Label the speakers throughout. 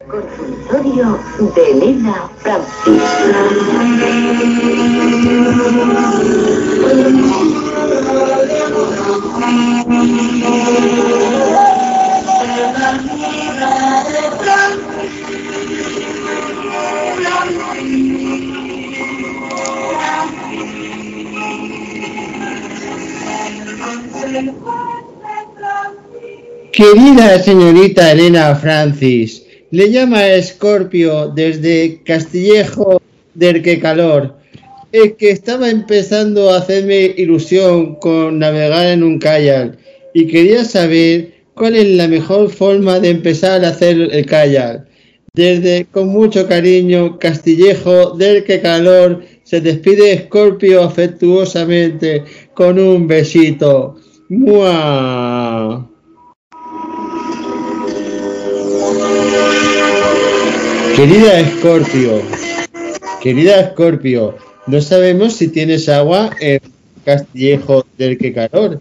Speaker 1: Consultorio de Elena Francis.
Speaker 2: Querida señorita Elena Francis, le llama Scorpio desde Castillejo del que calor. Es que estaba empezando a hacerme ilusión con navegar en un kayak y quería saber cuál es la mejor forma de empezar a hacer el kayak. Desde con mucho cariño, Castillejo del que calor, se despide Scorpio afectuosamente con un besito. ¡Mua! Querida Escorpio, querida Escorpio, no sabemos si tienes agua en Castillejo del que calor,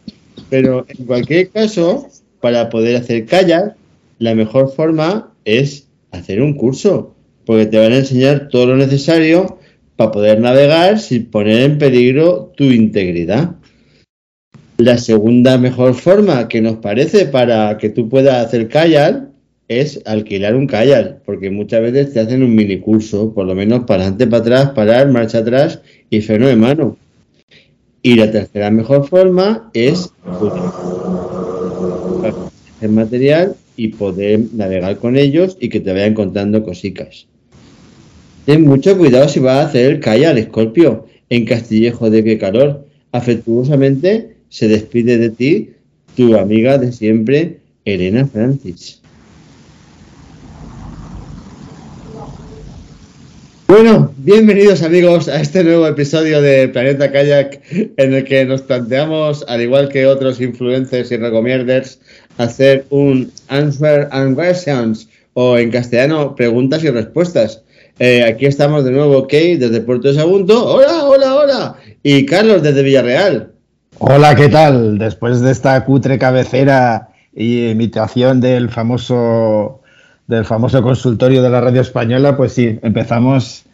Speaker 2: pero en cualquier caso, para poder hacer kayak, la mejor forma es hacer un curso, porque te van a enseñar todo lo necesario para poder navegar sin poner en peligro tu integridad. La segunda mejor forma que nos parece para que tú puedas hacer kayak es alquilar un kayak, porque muchas veces te hacen un mini curso, por lo menos para adelante, para atrás, parar, marcha atrás y freno de mano. Y la tercera mejor forma es el material y poder navegar con ellos y que te vayan contando cositas. Ten mucho cuidado si vas a hacer el kayak, Escorpio, en Castillejo de qué calor. Afectuosamente se despide de ti tu amiga de siempre, Elena Francis. Bueno, bienvenidos amigos a este nuevo episodio de Planeta Kayak en el que nos planteamos, al igual que otros influencers y recomienders, hacer un answer and questions o en castellano preguntas y respuestas. Eh, aquí estamos de nuevo Kate desde Puerto de Sagunto. Hola, hola, hola. Y Carlos desde Villarreal.
Speaker 3: Hola, ¿qué tal? Después de esta cutre cabecera y imitación del famoso del famoso consultorio de la radio española, pues sí, empezamos,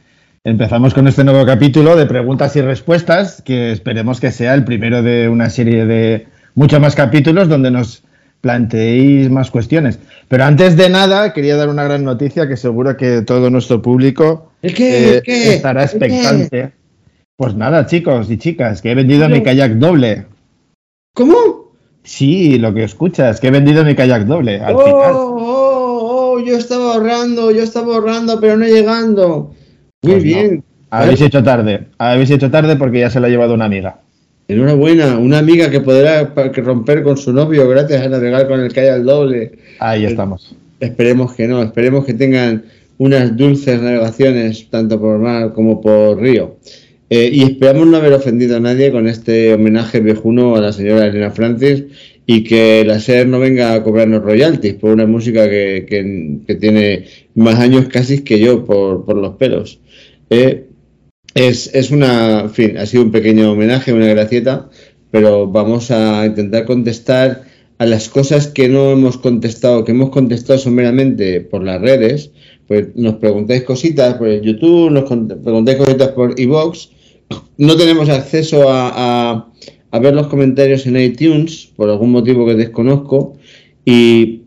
Speaker 3: empezamos con este nuevo capítulo de preguntas y respuestas, que esperemos que sea el primero de una serie de muchos más capítulos donde nos planteéis más cuestiones. Pero antes de nada, quería dar una gran noticia que seguro que todo nuestro público
Speaker 2: eh,
Speaker 3: estará expectante. Pues nada, chicos y chicas, que he vendido mi kayak doble.
Speaker 2: ¿Cómo?
Speaker 3: Sí, lo que escuchas, que he vendido mi kayak doble al
Speaker 2: oh,
Speaker 3: final.
Speaker 2: Oh, oh, yo estaba ahorrando, yo estaba ahorrando, pero no llegando. Muy
Speaker 3: Pues no.
Speaker 2: bien.
Speaker 3: Habéis hecho tarde, habéis hecho tarde porque ya se lo ha llevado una amiga.
Speaker 2: Enhorabuena, una amiga que podrá que romper con su novio gracias a navegar con el kayak al doble.
Speaker 3: Ahí estamos.
Speaker 2: Esperemos que no, esperemos que tengan unas dulces navegaciones tanto por mar como por río. Eh, y esperamos no haber ofendido a nadie con este homenaje viejuno a la señora Elena Francis y que la SER no venga a cobrarnos royalties por una música que, que- que tiene más años casi que yo por, por los pelos. Eh, es, es una, en fin, ha sido un pequeño homenaje, una gracieta, pero vamos a intentar contestar a las cosas que no hemos contestado, que hemos contestado someramente por las redes, pues nos preguntáis cositas por el YouTube, nos preguntáis cositas por iVoox, no tenemos acceso a, a- a ver los comentarios en iTunes, por algún motivo que desconozco, y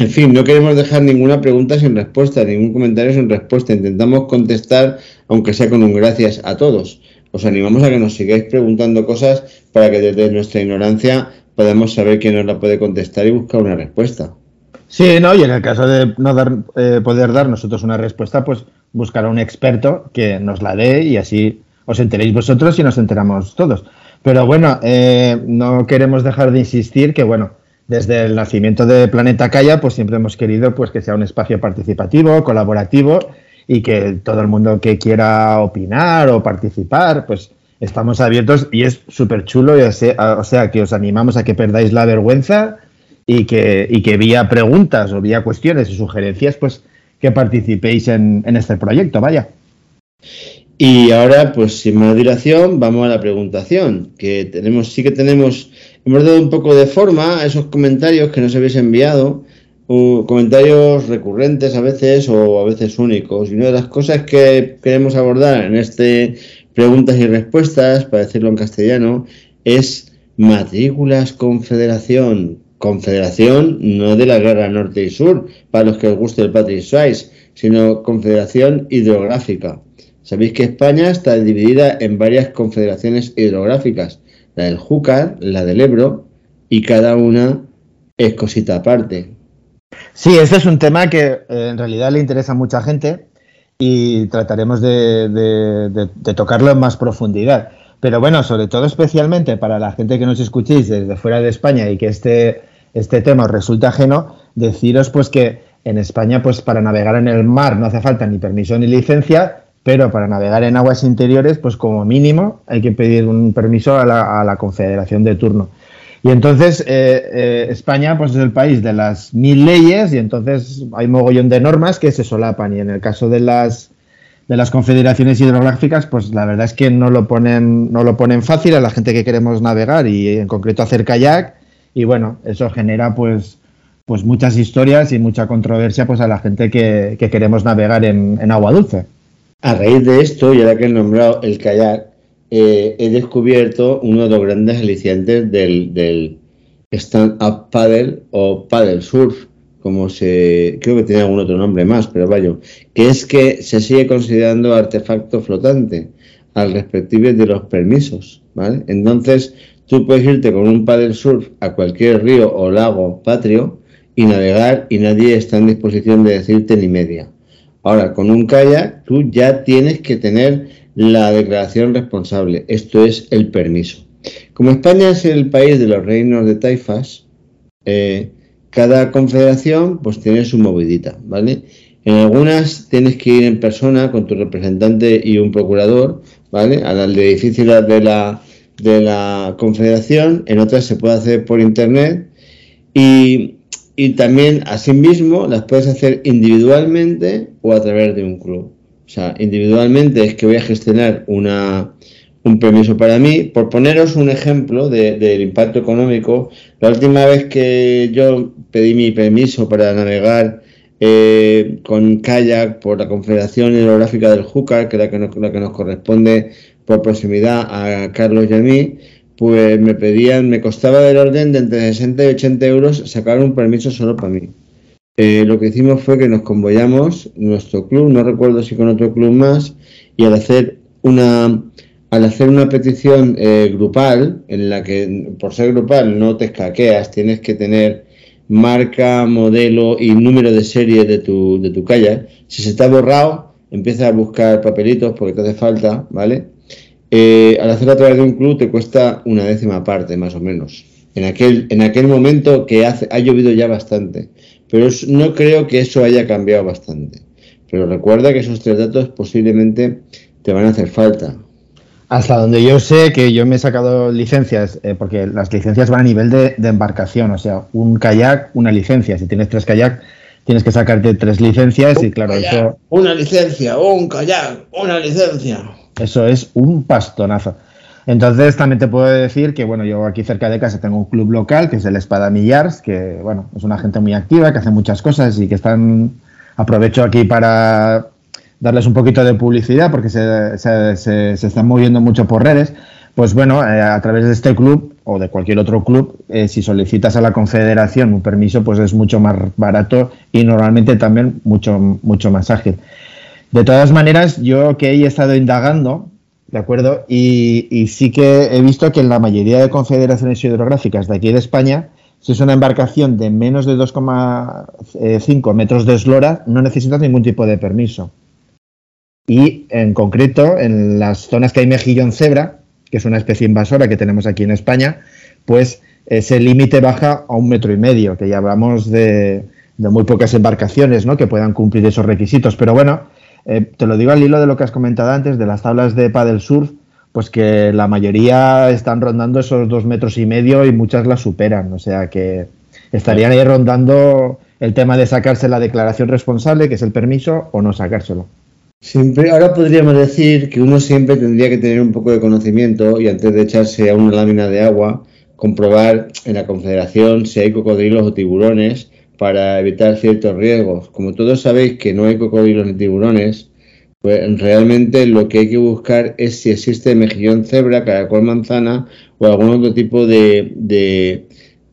Speaker 2: en fin, no queremos dejar ninguna pregunta sin respuesta, ningún comentario sin respuesta. Intentamos contestar, aunque sea con un gracias a todos. Os animamos a que nos sigáis preguntando cosas para que desde nuestra ignorancia podamos saber quién nos la puede contestar y buscar una respuesta.
Speaker 3: Sí, ¿no? Y en el caso de no dar, eh, poder dar nosotros una respuesta, pues buscar a un experto que nos la dé y así os enteréis vosotros y nos enteramos todos. Pero bueno, eh, no queremos dejar de insistir que, bueno, desde el nacimiento de Planeta Calla, pues siempre hemos querido pues, que sea un espacio participativo, colaborativo y que todo el mundo que quiera opinar o participar, pues estamos abiertos y es súper chulo. O sea, que os animamos a que perdáis la vergüenza y que, y que vía preguntas o vía cuestiones y sugerencias, pues que participéis en, en este proyecto, vaya.
Speaker 2: Y ahora, pues sin más dilación, vamos a la preguntación, que tenemos, sí que tenemos, hemos dado un poco de forma a esos comentarios que nos habéis enviado, comentarios recurrentes a veces o a veces únicos. Y una de las cosas que queremos abordar en este preguntas y respuestas, para decirlo en castellano, es matrículas confederación. Confederación no de la guerra norte y sur, para los que os guste el Patrick Swayze, sino confederación hidrográfica. Sabéis que España está dividida en varias confederaciones hidrográficas, la del Júcar, la del Ebro, y cada una es cosita aparte.
Speaker 3: Sí, este es un tema que eh, en realidad le interesa a mucha gente y trataremos de, tocarlo en más profundidad. Pero bueno, sobre todo especialmente para la gente que nos escuchéis desde fuera de España y que este, este tema os resulta ajeno, deciros pues que en España pues para navegar en el mar no hace falta ni permiso ni licencia, pero para navegar en aguas interiores pues como mínimo hay que pedir un permiso a la, confederación de turno. Y entonces eh, eh, España pues es el país de las mil leyes y entonces hay mogollón de normas que se solapan y en el caso de las de las confederaciones hidrográficas pues la verdad es que no lo ponen no lo ponen fácil a la gente que queremos navegar y en concreto hacer kayak y bueno eso genera pues pues muchas historias y mucha controversia pues a la gente que, queremos navegar en, en agua dulce.
Speaker 2: A raíz de esto, y ahora que he nombrado el kayak, eh, he descubierto uno de los grandes alicientes del, stand-up paddle o paddle surf, como se, creo que tiene algún otro nombre más, pero vaya, que es que se sigue considerando artefacto flotante al respectivo de los permisos, ¿vale? Entonces, tú puedes irte con un paddle surf a cualquier río o lago patrio y navegar y nadie está en disposición de decirte ni media. Ahora, con un kayak, tú ya tienes que tener la declaración responsable, esto es el permiso. Como España es el país de los reinos de taifas, eh, cada confederación pues tiene su movidita, ¿vale? En algunas tienes que ir en persona con tu representante y un procurador, ¿vale? Al edificio de la, de la confederación, en otras se puede hacer por internet y, y también asimismo las puedes hacer individualmente o a través de un club. O sea, individualmente es que voy a gestionar una, un permiso para mí. Por poneros un ejemplo del impacto económico, la última vez que yo pedí mi permiso para navegar eh, con kayak por la Confederación Hidrográfica del Júcar, que es la que, nos, la que nos corresponde por proximidad a Carlos y a mí, pues me pedían, me costaba del orden de entre 60 y 80 euros sacar un permiso solo para mí. Eh, lo que hicimos fue que nos convoyamos, nuestro club, no recuerdo si con otro club más, y al hacer una, al hacer una petición eh, grupal, en la que por ser grupal no te escaqueas, tienes que tener marca, modelo y número de serie de tu, de tu kayak. Si se está borrado, empieza a buscar papelitos porque te hace falta, ¿vale? Eh, al hacerlo a través de un club te cuesta una décima parte, más o menos. En aquel, en aquel momento que hace, ha llovido ya bastante. Pero no creo que eso haya cambiado bastante. Pero recuerda que esos tres datos posiblemente te van a hacer falta.
Speaker 3: Hasta donde yo sé que yo me he sacado licencias, eh, porque las licencias van a nivel de, embarcación, o sea, un kayak, una licencia. Si tienes tres kayak, tienes que sacarte tres licencias y claro, eso...
Speaker 2: Una licencia, un kayak, una licencia.
Speaker 3: Eso es un pastonazo. Entonces también te puedo decir que, bueno, yo aquí cerca de casa tengo un club local que es el Espada Millars, que, bueno, es una gente muy activa, que hace muchas cosas y que están, aprovecho aquí para darles un poquito de publicidad porque se, se, están moviendo mucho por redes. Pues bueno, eh, a través de este club o de cualquier otro club, eh, si solicitas a la confederación un permiso, pues es mucho más barato y normalmente también mucho, mucho más ágil. De todas maneras, yo que he estado indagando, ¿De acuerdo? Y, sí que he visto que en la mayoría de confederaciones hidrográficas de aquí de España, si es una embarcación de menos de 2,5 metros de eslora, no necesitas ningún tipo de permiso. Y en concreto, en las zonas que hay mejillón cebra, que es una especie invasora que tenemos aquí en España, pues ese límite baja a un metro y medio, que ya hablamos de, de muy pocas embarcaciones ¿no? que puedan cumplir esos requisitos. Pero bueno, eh, te lo digo al hilo de lo que has comentado antes, de las tablas de paddle surf, pues que la mayoría están rondando esos dos metros y medio y muchas las superan. O sea que estarían ahí rondando el tema de sacarse la declaración responsable, que es el permiso, o no sacárselo.
Speaker 2: Siempre, ahora podríamos decir que uno siempre tendría que tener un poco de conocimiento y antes de echarse a una lámina de agua, comprobar en la confederación si hay cocodrilos o tiburones para evitar ciertos riesgos. Como todos sabéis que no hay cocodrilos ni tiburones, pues realmente lo que hay que buscar es si existe mejillón cebra, caracol manzana o algún otro tipo de,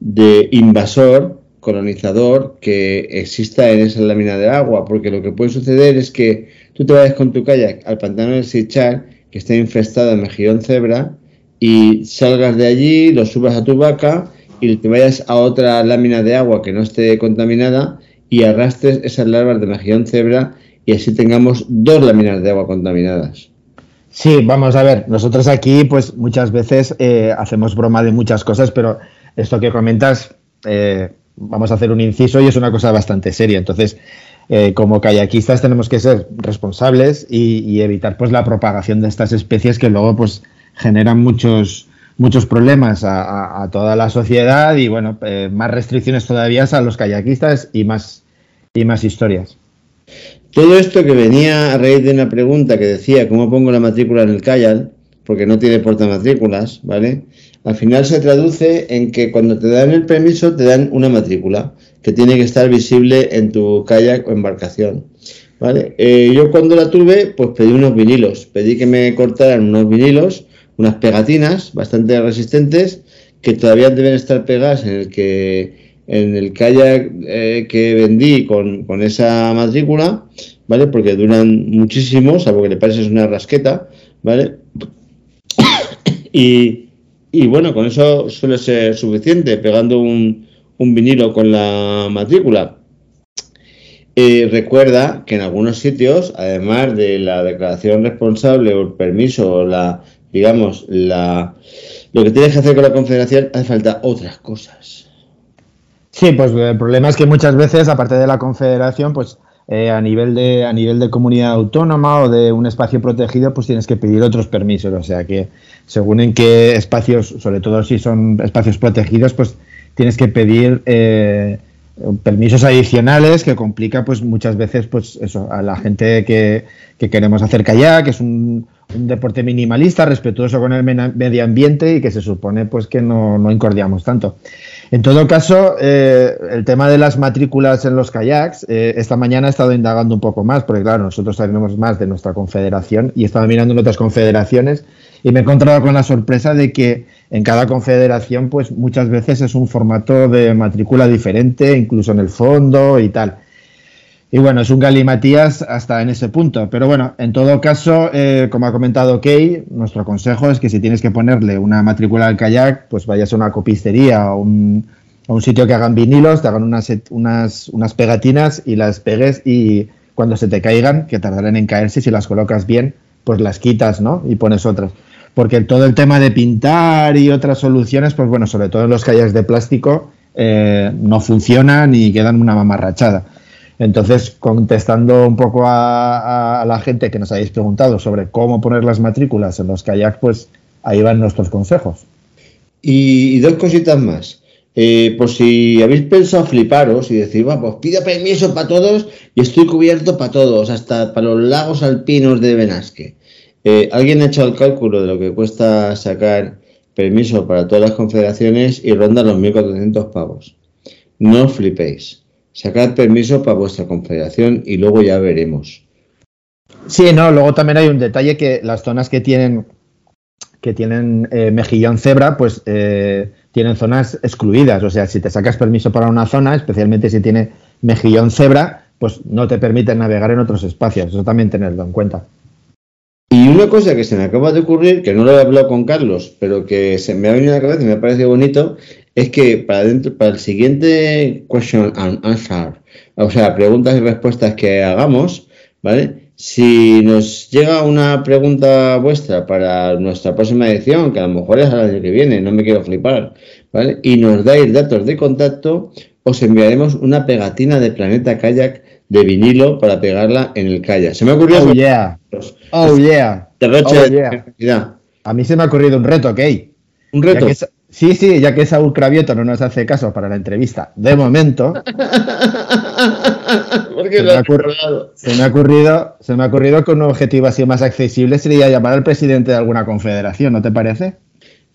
Speaker 2: de, invasor colonizador que exista en esa lámina de agua, porque lo que puede suceder es que tú te vayas con tu kayak al pantano del Sichar, que está infestado de mejillón cebra, y salgas de allí, lo subas a tu vaca y te vayas a otra lámina de agua que no esté contaminada y arrastres esas larvas de mejillón cebra y así tengamos dos láminas de agua contaminadas.
Speaker 3: Sí, vamos a ver, nosotros aquí pues muchas veces eh, hacemos broma de muchas cosas, pero esto que comentas eh, vamos a hacer un inciso y es una cosa bastante seria. Entonces, eh, como kayakistas tenemos que ser responsables y, evitar pues la propagación de estas especies que luego pues generan muchos muchos problemas a, toda la sociedad y bueno eh, más restricciones todavía a los kayakistas y más y más historias.
Speaker 2: Todo esto que venía a raíz de una pregunta que decía cómo pongo la matrícula en el kayak, porque no tiene portamatrículas, ¿vale? al final se traduce en que cuando te dan el permiso te dan una matrícula que tiene que estar visible en tu kayak o embarcación. ¿vale? Eh, yo cuando la tuve, pues pedí unos vinilos, pedí que me cortaran unos vinilos, unas pegatinas bastante resistentes que todavía deben estar pegadas en el que en el kayak eh, que vendí con, con, esa matrícula, ¿vale? Porque duran muchísimo, salvo que le pases una rasqueta, ¿vale? y, y bueno, con eso suele ser suficiente, pegando un, vinilo con la matrícula. Recuerda que en algunos sitios, además de la declaración responsable o el permiso o la, digamos, la, lo que tienes que hacer con la confederación, hace falta otras cosas.
Speaker 3: Sí, pues el problema es que muchas veces, aparte de la confederación, pues eh, a, nivel de, a nivel de comunidad autónoma o de un espacio protegido, pues tienes que pedir otros permisos. O sea que según en qué espacios, sobre todo si son espacios protegidos, pues tienes que pedir eh, permisos adicionales que complica pues muchas veces pues eso a la gente que, queremos hacer kayak, que es un, deporte minimalista, respetuoso con el medio ambiente y que se supone pues que no, no incordiamos tanto. En todo caso, eh, el tema de las matrículas en los kayaks, eh, esta mañana he estado indagando un poco más, porque claro, nosotros sabemos más de nuestra confederación y he estado mirando en otras confederaciones y me he encontrado con la sorpresa de que en cada confederación, pues muchas veces es un formato de matrícula diferente, incluso en el fondo y tal. Y bueno, es un galimatías hasta en ese punto. Pero bueno, en todo caso, eh, como ha comentado Kay, nuestro consejo es que si tienes que ponerle una matrícula al kayak, pues vayas a una copistería o un, a un sitio que hagan vinilos, te hagan unas, unas, unas pegatinas y las pegues y cuando se te caigan, que tardarán en caerse, si las colocas bien, pues las quitas, ¿no? Y pones otras. Porque todo el tema de pintar y otras soluciones, pues bueno, sobre todo en los kayaks de plástico, eh, no funcionan y quedan una mamarrachada. Entonces, contestando un poco a, la gente que nos habéis preguntado sobre cómo poner las matrículas en los kayaks, pues ahí van nuestros consejos.
Speaker 2: Y, dos cositas más. Eh, por si habéis pensado fliparos y decir, va, pues pido permiso para todos y estoy cubierto para todos, hasta para los lagos alpinos de Benasque. Eh, Alguien ha hecho el cálculo de lo que cuesta sacar permiso para todas las confederaciones y ronda los 1.400 pavos. No flipéis. Sacad permiso para vuestra confederación y luego ya veremos.
Speaker 3: Sí, no, luego también hay un detalle que las zonas que tienen que tienen eh, mejillón cebra, pues eh, tienen zonas excluidas. O sea, si te sacas permiso para una zona, especialmente si tiene mejillón cebra, pues no te permiten navegar en otros espacios. Eso también tenerlo en cuenta.
Speaker 2: Y una cosa que se me acaba de ocurrir, que no lo he hablado con Carlos, pero que se me ha venido a la cabeza y me ha parecido bonito, es que para, dentro, para el siguiente question and answer, o sea, preguntas y respuestas que hagamos, ¿vale? Si nos llega una pregunta vuestra para nuestra próxima edición, que a lo mejor es el año que viene, no me quiero flipar, ¿vale? Y nos dais datos de contacto, os enviaremos una pegatina de Planeta Kayak de vinilo para pegarla en el kayak. Se me ha ocurrido...
Speaker 3: Oh, yeah. Oh, yeah. Oh, yeah. A mí se me ha ocurrido un reto, ¿ok?
Speaker 2: Un reto.
Speaker 3: Sí, sí, ya que Saúl Cravioto no nos hace caso para la entrevista, de momento. se, me ha ocurrido, se, me ha ocurrido, se me ha ocurrido que un objetivo así más accesible sería llamar al presidente de alguna confederación, ¿no te parece?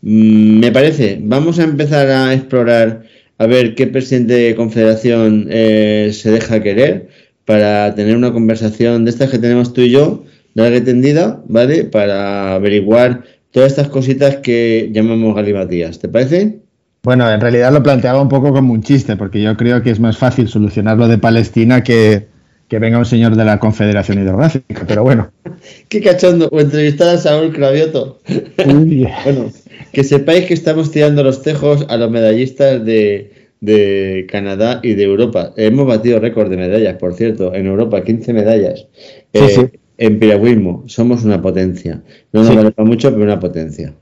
Speaker 2: Mm, me parece. Vamos a empezar a explorar a ver qué presidente de confederación eh, se deja querer para tener una conversación de estas que tenemos tú y yo, larga y tendida, ¿vale? Para averiguar todas estas cositas que llamamos galimatías. ¿Te parece?
Speaker 3: Bueno, en realidad lo planteaba un poco como un chiste, porque yo creo que es más fácil solucionarlo de Palestina que, que venga un señor de la Confederación Hidrográfica, pero bueno.
Speaker 2: Qué cachondo, o entrevistar a Saúl Cravioto. bueno, que sepáis que estamos tirando los tejos a los medallistas de, de Canadá y de Europa. Hemos batido récord de medallas, por cierto, en Europa, 15 medallas.
Speaker 3: Sí, sí.
Speaker 2: En piragüismo, somos una potencia. No nos
Speaker 3: Sí.
Speaker 2: mucho, pero una potencia.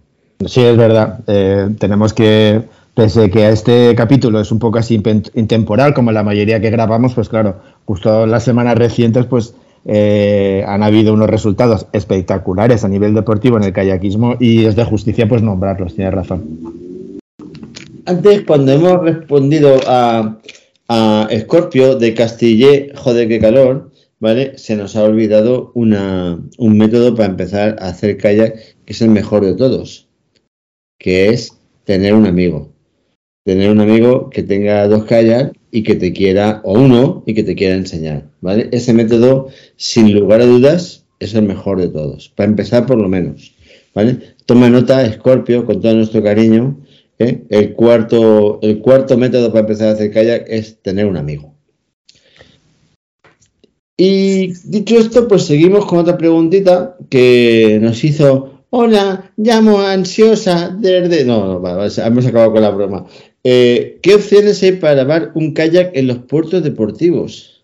Speaker 3: Sí, es verdad. Eh, tenemos que, pese que a este capítulo es un poco así intemporal, como la mayoría que grabamos, pues claro, justo las semanas recientes, pues eh, han habido unos resultados espectaculares a nivel deportivo en el kayakismo y es de justicia pues nombrarlos, tienes razón.
Speaker 2: Antes, cuando hemos respondido a, a Scorpio de Castillé, joder, qué calor, ¿vale? Se nos ha olvidado una, un método para empezar a hacer kayak que es el mejor de todos, que es tener un amigo. Tener un amigo que tenga dos kayaks y que te quiera, o uno, y que te quiera enseñar, ¿vale? Ese método, sin lugar a dudas, es el mejor de todos, para empezar por lo menos, ¿vale? Toma nota, Scorpio, con todo nuestro cariño, ¿eh? El cuarto, el cuarto método para empezar a hacer kayak es tener un amigo. Y dicho esto, pues seguimos con otra preguntita que nos hizo. Hola, llamo ansiosa desde. No, no, va, va, hemos acabado con la broma. Eh, ¿Qué opciones hay para lavar un kayak en los puertos deportivos?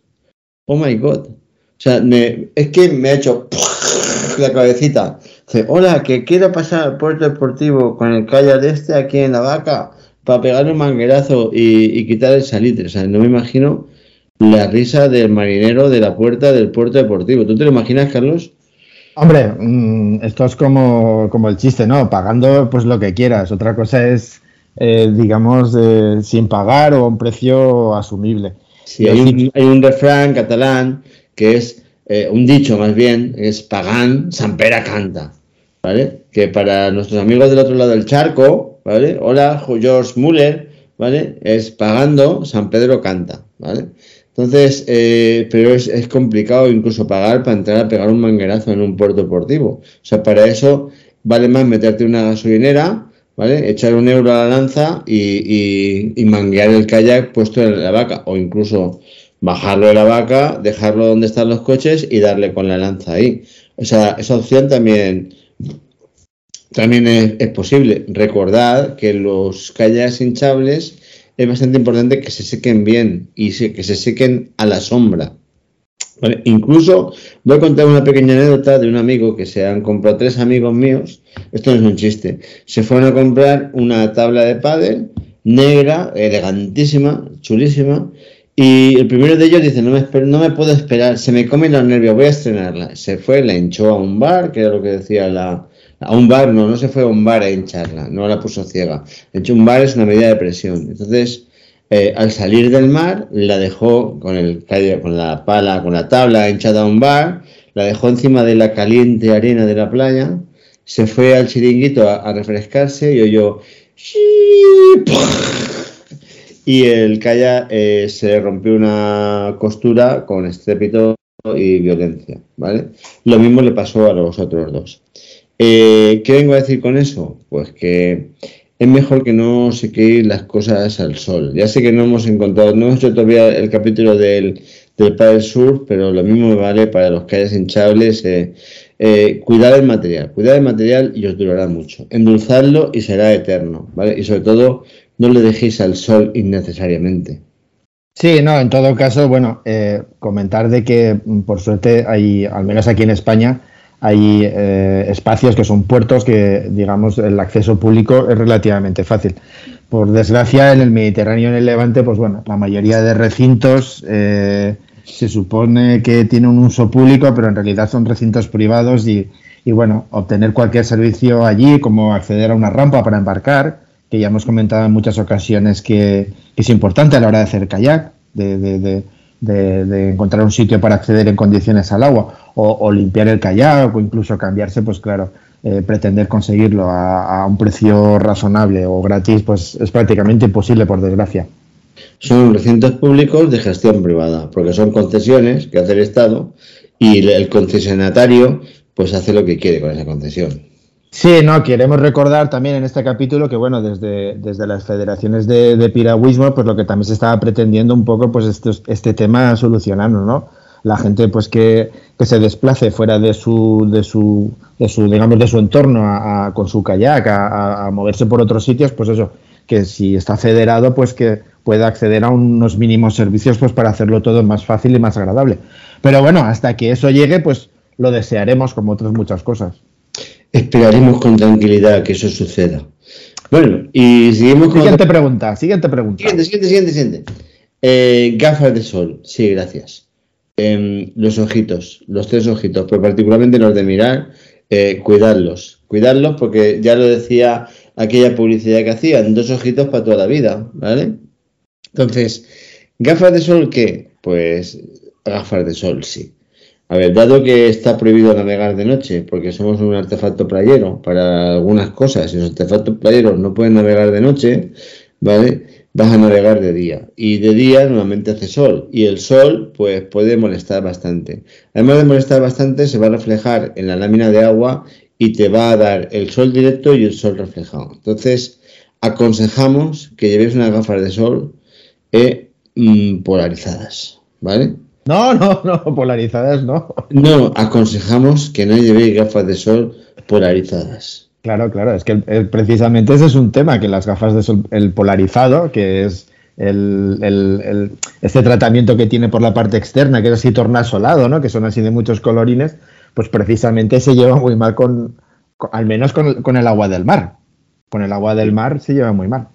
Speaker 2: Oh my god. O sea, me- es que me ha hecho la cabecita. Dice, hola, que quiero pasar al puerto deportivo con el kayak de este aquí en la vaca para pegarle un manguerazo y, y quitar el salitre. O sea, no me imagino la risa del marinero de la puerta del puerto deportivo. ¿Tú te lo imaginas, Carlos?
Speaker 3: Hombre, mm, esto es como, como el chiste, ¿no? Pagando pues lo que quieras. Otra cosa es, eh, digamos, eh, sin pagar o a un precio asumible.
Speaker 2: Sí, hay un, hay un refrán catalán que es eh, un dicho más bien, es pagán, San Pera canta, ¿vale? Que para nuestros amigos del otro lado del charco, ¿vale? Hola, George Muller, ¿vale? Es pagando, San Pedro canta, ¿vale? Entonces, eh, pero es, complicado incluso pagar para entrar a pegar un manguerazo en un puerto deportivo. O sea, para eso vale más meterte una gasolinera, ¿vale? Echar un euro a la lanza y, y, y manguear el kayak puesto en la vaca. O incluso bajarlo de la vaca, dejarlo donde están los coches y darle con la lanza ahí. O sea, esa opción también, también es, es posible. Recordad que los kayaks hinchables es bastante importante que se sequen bien y que se sequen a la sombra. ¿vale? Incluso voy a contar una pequeña anécdota de un amigo que se han comprado tres amigos míos. Esto no es un chiste. Se fueron a comprar una tabla de pádel negra, elegantísima, chulísima. Y el primero de ellos dice, no me, no me puedo esperar, se me comen los nervios, voy a estrenarla. Se fue, la hinchó a un bar, que era lo que decía la... A un bar, no, no se fue a un bar a hincharla, no la puso ciega. De hecho, un bar es una medida de presión. Entonces, eh, al salir del mar, la dejó con, el, con la pala, con la tabla hinchada a un bar, la dejó encima de la caliente arena de la playa, se fue al chiringuito a, refrescarse y oyó... Y el kayak eh, se rompió una costura con estrépito y violencia, ¿vale? Lo mismo le pasó a los otros dos. Eh, ¿Qué vengo a decir con eso? Pues que es mejor que no se queden las cosas al sol. Ya sé que no hemos encontrado, no hemos hecho todavía el capítulo del, del paddle surf, pero lo mismo vale para los kayaks hinchables. Eh, eh, cuidar el material, cuidar el material y os durará mucho. Endulzarlo y será eterno, ¿vale? Y sobre todo, no le dejéis al sol innecesariamente.
Speaker 3: Sí, no, en todo caso, bueno, eh, comentar de que mm, por suerte hay, al menos aquí en España, hay eh, espacios que son puertos que, digamos, el acceso público es relativamente fácil. Por desgracia, en el Mediterráneo y en el Levante, pues bueno, la mayoría de recintos eh, se supone que tienen un uso público, pero en realidad son recintos privados y, y bueno, obtener cualquier servicio allí, como acceder a una rampa para embarcar, que ya hemos comentado en muchas ocasiones que, que es importante a la hora de hacer kayak, de, de, de, de, de encontrar un sitio para acceder en condiciones al agua, o, limpiar el kayak, o incluso cambiarse, pues claro, eh, pretender conseguirlo a, un precio razonable o gratis, pues es prácticamente imposible, por desgracia.
Speaker 2: Son recintos públicos de gestión privada, porque son concesiones que hace el Estado y el concesionatario pues hace lo que quiere con esa concesión.
Speaker 3: Sí, no, queremos recordar también en este capítulo que, bueno, desde, desde las federaciones de, piragüismo, pues lo que también se estaba pretendiendo un poco, pues este, este tema solucionarlo, ¿no? La gente, pues que, se desplace fuera de su, de su, de su digamos, de su entorno a, con su kayak, a, moverse por otros sitios, pues eso, que si está federado, pues que pueda acceder a unos mínimos servicios, pues para hacerlo todo más fácil y más agradable. Pero bueno, hasta que eso llegue, pues lo desearemos como otras muchas cosas.
Speaker 2: Esperaremos con tranquilidad que eso suceda. Bueno, y seguimos
Speaker 3: con. Siguiente pregunta, siguiente pregunta.
Speaker 2: Siguiente, siguiente, siguiente, siguiente. Eh, gafas de sol, sí, gracias. Em, los ojitos, los tres ojitos, pero particularmente los de mirar, eh, cuidarlos. Cuidarlos porque ya lo decía aquella publicidad que hacían, dos ojitos para toda la vida, ¿vale? Entonces, gafas de sol, ¿qué? Pues gafas de sol, sí. A ver, dado que está prohibido navegar de noche, porque somos un artefacto playero para algunas cosas, y los artefactos playeros no pueden navegar de noche, ¿vale? Vas a navegar de día. Y de día normalmente hace sol. Y el sol, pues, puede molestar bastante. Además de molestar bastante, se va a reflejar en la lámina de agua y te va a dar el sol directo y el sol reflejado. Entonces, aconsejamos que llevéis unas gafas de sol eh, mm, polarizadas, ¿vale?
Speaker 3: No, no, no, polarizadas no.
Speaker 2: No, aconsejamos que no llevéis gafas de sol polarizadas.
Speaker 3: Claro, claro, es que precisamente ese es un tema, que las gafas de sol, el polarizado, que es el, este tratamiento que tiene por la parte externa, que es así tornasolado, ¿no? que son así de muchos colorines, pues precisamente se lleva muy mal con, al menos con, con el agua del mar. Con el agua del mar se lleva muy mal.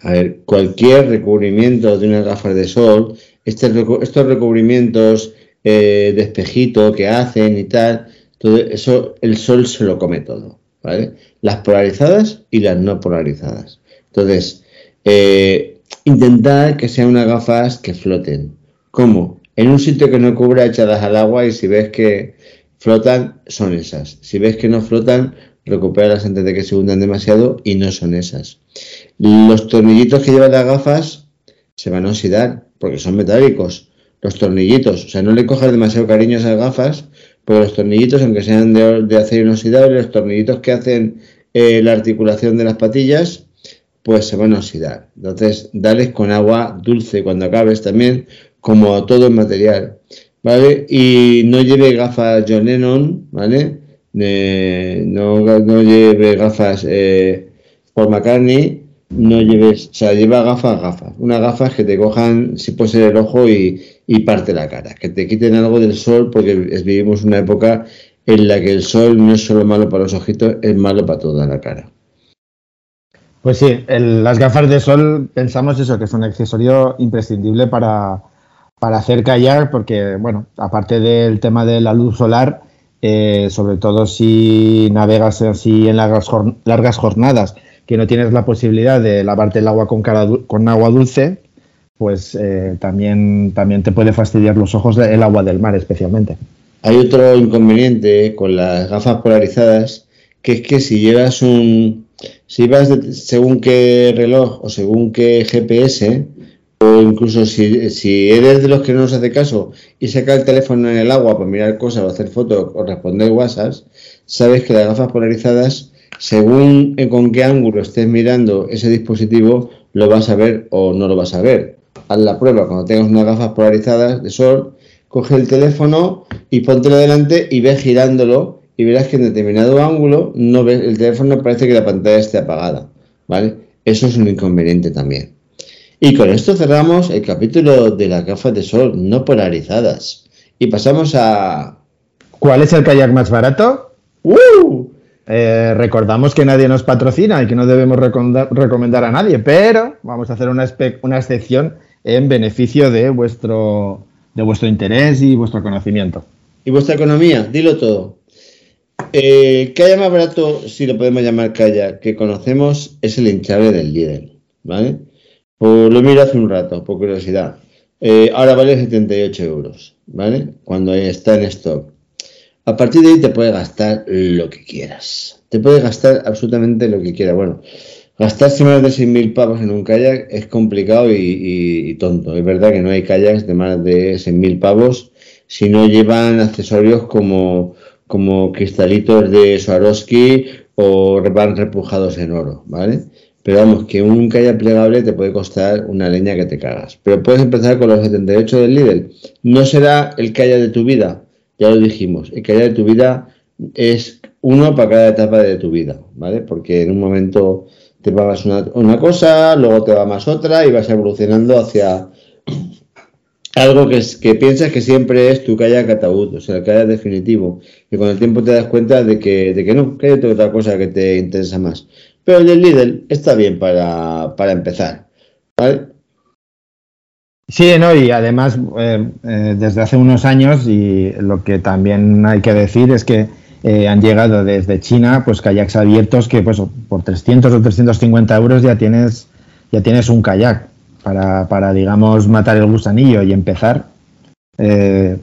Speaker 2: A ver, cualquier recubrimiento de unas gafas de sol este estos recubrimientos eh, de espejito que hacen y tal, todo eso el sol se lo come todo, ¿vale? Las polarizadas y las no polarizadas. Entonces, eh, intentar que sean unas gafas que floten. ¿Cómo? En un sitio que no cubra echadas al agua y si ves que flotan, son esas. Si ves que no flotan, recupéralas antes de que se hundan demasiado y no son esas. Los tornillitos que llevan las gafas se van a oxidar porque son metálicos. Los tornillitos, o sea, no le cojas demasiado cariño a esas gafas, porque los tornillitos, aunque sean de, acero inoxidable, los tornillitos que hacen eh, la articulación de las patillas, pues se van a oxidar. Entonces, dales con agua dulce cuando acabes también, como todo el material, ¿vale? Y no lleve gafas John Lennon, ¿vale? No, no lleve gafas eh, Paul McCartney, no lleves, o sea, lleva gafas, gafas. Unas gafas que te cojan, si puede ser el ojo y, parte la cara, que te quiten algo del sol, porque vivimos una época en la que el sol no es solo malo para los ojitos, es malo para toda la cara.
Speaker 3: Pues sí, las gafas de sol pensamos eso, que es un accesorio imprescindible para, para hacer callar, porque, bueno, aparte del tema de la luz solar, eh, sobre todo si navegas así en largas, largas jornadas que no tienes la posibilidad de lavarte el agua con, agua dulce, pues eh, también, también te puede fastidiar los ojos el agua del mar especialmente.
Speaker 2: Hay otro inconveniente con las gafas polarizadas, que es que si llevas un, si vas según qué reloj o según qué GPS, o incluso si, eres de los que no nos hace caso y saca el teléfono en el agua para mirar cosas o hacer fotos o responder WhatsApp, sabes que las gafas polarizadas según con qué ángulo estés mirando ese dispositivo, lo vas a ver o no lo vas a ver. Haz la prueba cuando tengas unas gafas polarizadas de sol, coge el teléfono y póntelo delante y ve girándolo y verás que en determinado ángulo no ves, el teléfono parece que la pantalla esté apagada. ¿Vale? Eso es un inconveniente también. Y con esto cerramos el capítulo de las gafas de sol no polarizadas. Y pasamos a.
Speaker 3: ¿Cuál es el kayak más barato?
Speaker 2: ¡Uh!
Speaker 3: Eh, recordamos que nadie nos patrocina y que no debemos recomendar a nadie, pero vamos a hacer una, una excepción en beneficio de vuestro, de vuestro interés y vuestro conocimiento.
Speaker 2: Y vuestra economía, dilo todo. Eh, haya más barato, si lo podemos llamar Calla, que conocemos, es el hinchable del líder, ¿vale? Lo miro hace un rato, por curiosidad. Eh, ahora vale 78 euros, ¿vale? Cuando está en stock. A partir de ahí te puedes gastar lo que quieras. Te puedes gastar absolutamente lo que quieras. Bueno, Gastarse más de 6.000 pavos en un kayak es complicado y, tonto. Es verdad que no hay kayaks de más de 6.000 pavos si no llevan accesorios como, como cristalitos de Swarovski o van repujados en oro, ¿vale? Pero vamos, que un kayak plegable te puede costar una leña que te cagas. Pero puedes empezar con los 78 del Lidl. No será el kayak de tu vida, ya lo dijimos. El kayak de tu vida es uno para cada etapa de tu vida, ¿vale? Porque en un momento te pagas una, cosa, luego te va más otra y vas evolucionando hacia algo que, es, que piensas que siempre es tu kayak ataúd, o sea, el kayak definitivo. Y con el tiempo te das cuenta de que, de que no, que hay otra cosa que te interesa más. Pero el del Lidl está bien para, empezar, ¿vale?
Speaker 3: Sí, no, y además eh, eh, desde hace unos años y lo que también hay que decir es que eh, han llegado desde China, pues kayaks abiertos que pues por 300 o 350 euros ya tienes, ya tienes un kayak para, para digamos, matar el gusanillo y empezar. Eh,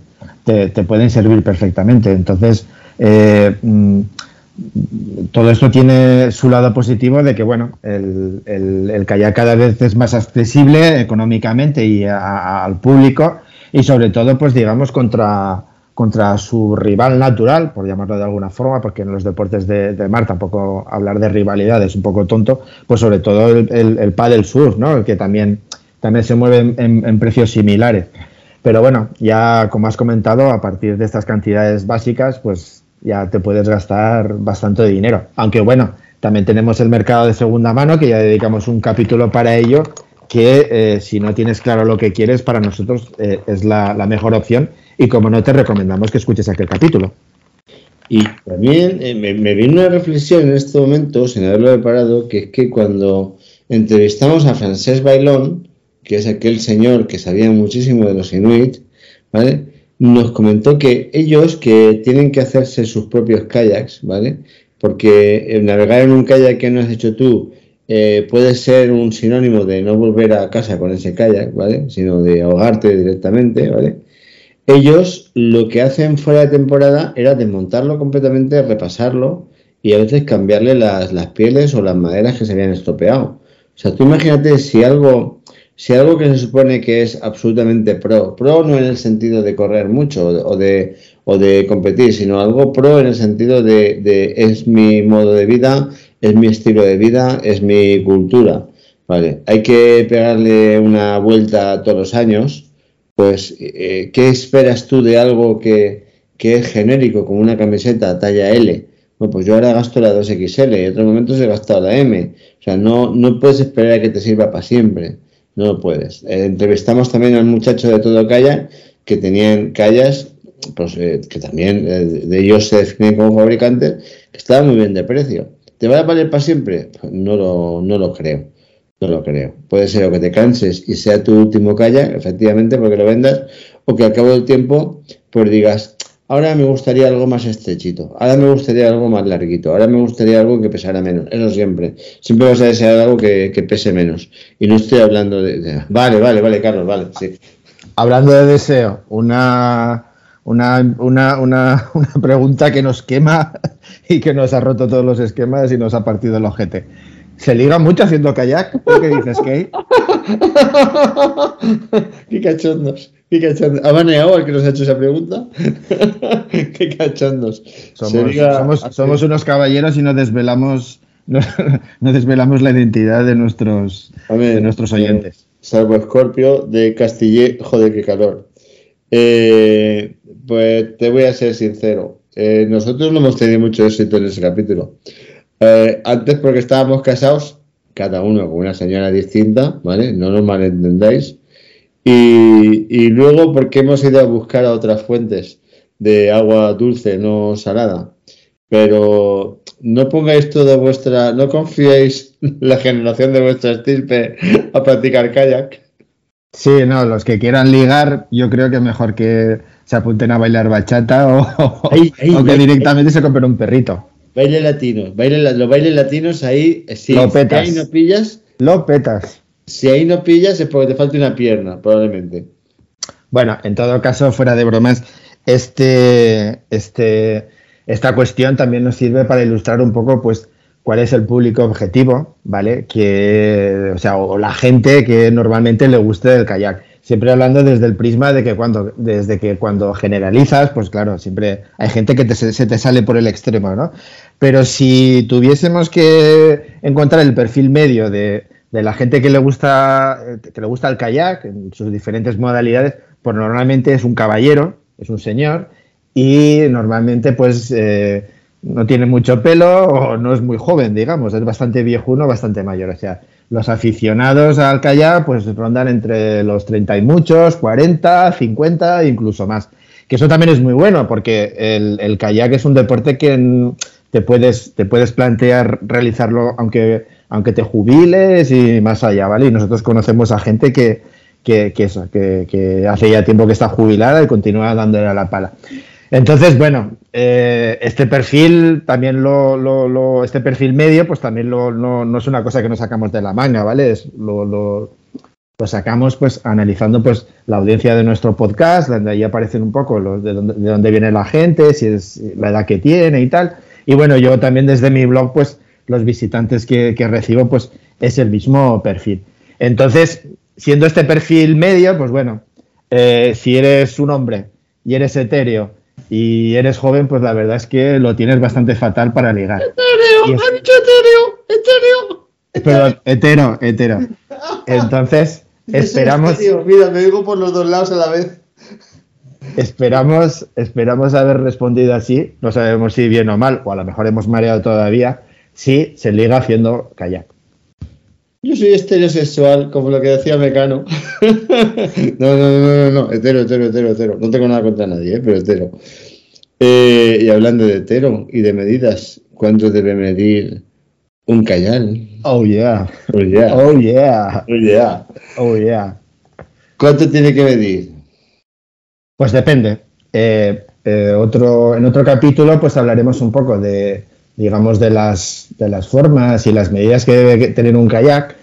Speaker 3: te, pueden servir perfectamente. Entonces, mm, todo esto tiene su lado positivo de que, bueno, el, el, kayak cada vez es más accesible económicamente y al público y sobre todo, pues digamos, contra contra su rival natural, por llamarlo de alguna forma, porque en los deportes de, mar tampoco hablar de rivalidad es un poco tonto, pues sobre todo el, el, el paddle surf, ¿no? Que también, también se mueve en, precios similares. Pero bueno, ya como has comentado, a partir de estas cantidades básicas, pues ya te puedes gastar bastante dinero. Aunque bueno, también tenemos el mercado de segunda mano, que ya dedicamos un capítulo para ello, que eh, si no tienes claro lo que quieres, para nosotros eh, es la, mejor opción y como no te recomendamos que escuches aquel capítulo.
Speaker 2: Y también eh, me, viene una reflexión en este momento, sin haberlo preparado, que es que cuando entrevistamos a Francesc Bailón, que es aquel señor que sabía muchísimo de los Inuit, ¿vale? Nos comentó que ellos que tienen que hacerse sus propios kayaks, ¿vale? Porque navegar en un kayak que no has hecho tú eh, puede ser un sinónimo de no volver a casa con ese kayak, ¿vale? Sino de ahogarte directamente, ¿vale? ellos lo que hacen fuera de temporada era desmontarlo completamente, repasarlo y a veces cambiarle las, pieles o las maderas que se habían estropeado. O sea, tú imagínate si algo, si algo que se supone que es absolutamente pro, pro no en el sentido de correr mucho o de, o de competir, sino algo pro en el sentido de, es mi modo de vida, es mi estilo de vida, es mi cultura. Vale, hay que pegarle una vuelta todos los años pues, eh, ¿qué esperas tú de algo que, es genérico, como una camiseta talla L? Bueno, pues yo ahora gasto la 2XL y en otros momentos he gastado la M. O sea, no, no puedes esperar a que te sirva para siempre. No lo puedes. Eh, entrevistamos también al muchacho de todo Calla, que tenían callas, pues, eh, que también de ellos se definen como fabricantes, que estaban muy bien de precio. ¿Te va a valer para siempre? Pues no, lo, no lo creo. No lo creo. Puede ser o que te canses y sea tu último kayak, efectivamente, porque lo vendas, o que al cabo del tiempo, pues digas, ahora me gustaría algo más estrechito, ahora me gustaría algo más larguito, ahora me gustaría algo que pesara menos. Eso siempre. Siempre vas a desear algo que, pese menos. Y no estoy hablando de, Vale, vale, vale, Carlos, vale, sí.
Speaker 3: Hablando de deseo, una, una, una, una, una pregunta que nos quema y que nos ha roto todos los esquemas y nos ha partido el ojete. ¿Se liga mucho haciendo kayak? qué dices, Kate?
Speaker 2: qué cachondos. Qué cachondos. ¿Ha baneado el que nos ha hecho esa pregunta? qué cachondos.
Speaker 3: Somos, unos caballeros y no desvelamos, no, desvelamos la identidad de nuestros, de nuestros eh, oyentes.
Speaker 2: salvo Scorpio de Castille, joder, qué calor. Eh, pues te voy a ser sincero. Eh, nosotros no hemos tenido mucho éxito en ese capítulo. Antes porque estábamos casados, cada uno con una señora distinta, ¿vale? No nos malentendáis. Y, y luego porque hemos ido a buscar a otras fuentes de agua dulce, no salada. Pero no pongáis todo vuestra, no confiéis la generación de vuestra estirpe a practicar kayak.
Speaker 3: Sí, no, los que quieran ligar, yo creo que mejor que se apunten a bailar bachata o, que directamente se compren un perrito.
Speaker 2: Baile latino. Baile, los bailes latinos ahí, eh, si,
Speaker 3: lo petas.
Speaker 2: ahí no pillas.
Speaker 3: Lo petas.
Speaker 2: Si ahí no pillas es porque te falta una pierna, probablemente.
Speaker 3: Bueno, en todo caso, fuera de bromas, este, este, esta cuestión también nos sirve para ilustrar un poco, pues, cuál es el público objetivo, ¿vale? Que, o sea, o la gente que normalmente le guste el kayak. Siempre hablando desde el prisma de que cuando, desde que cuando generalizas, pues claro, siempre hay gente que se te sale por el extremo, ¿no? Pero si tuviésemos que encontrar el perfil medio de, de la gente que le gusta que le gusta el kayak en sus diferentes modalidades, pues normalmente es un caballero, es un señor y normalmente pues eh, no tiene mucho pelo o no es muy joven, digamos, es bastante viejuno, bastante mayor. O sea, los aficionados al kayak pues rondan entre los 30 y muchos, 40, 50, incluso más. Que eso también es muy bueno porque el, el kayak es un deporte que te puedes, te puedes plantear realizarlo aunque, aunque te jubiles y más allá, ¿vale? Y nosotros conocemos a gente que, que, que hace ya tiempo que está jubilada y continúa dándole a la pala. Entonces, bueno, eh, este perfil también lo, lo, este perfil medio, pues también lo, no, no, es una cosa que nos sacamos de la manga, ¿vale? Es, lo, lo, sacamos pues analizando pues la audiencia de nuestro podcast, donde ahí aparecen un poco los, de, de dónde viene la gente, si es la edad que tiene y tal. Y bueno, yo también desde mi blog, pues los visitantes que, que recibo, pues es el mismo perfil. Entonces, siendo este perfil medio, pues bueno, eh, si eres un hombre y eres etéreo y eres joven, pues la verdad es que lo tienes bastante fatal para ligar.
Speaker 2: Etéreo, es... dicho etéreo, etéreo.
Speaker 3: Perdón, hetero, hetero. Entonces, esperamos.
Speaker 2: Mira, me digo por los dos lados a la vez.
Speaker 3: Esperamos, esperamos haber respondido así. No sabemos si bien o mal, o a lo mejor hemos mareado todavía. Si se liga haciendo kayak.
Speaker 2: Yo soy estereosexual, como lo que decía Mecano. no, no, no, no, no, hetero, hetero, hetero, hetero. No tengo nada contra nadie, ¿eh? pero hetero. Eh, y hablando de hetero y de medidas, ¿cuánto debe medir un cayal?
Speaker 3: Oh yeah.
Speaker 2: Oh yeah.
Speaker 3: Oh yeah.
Speaker 2: Oh yeah.
Speaker 3: Oh yeah.
Speaker 2: ¿Cuánto tiene que medir?
Speaker 3: Pues depende. Eh, eh, otro, en otro capítulo, pues hablaremos un poco de digamos, de las, de las formas y las medidas que debe tener un kayak.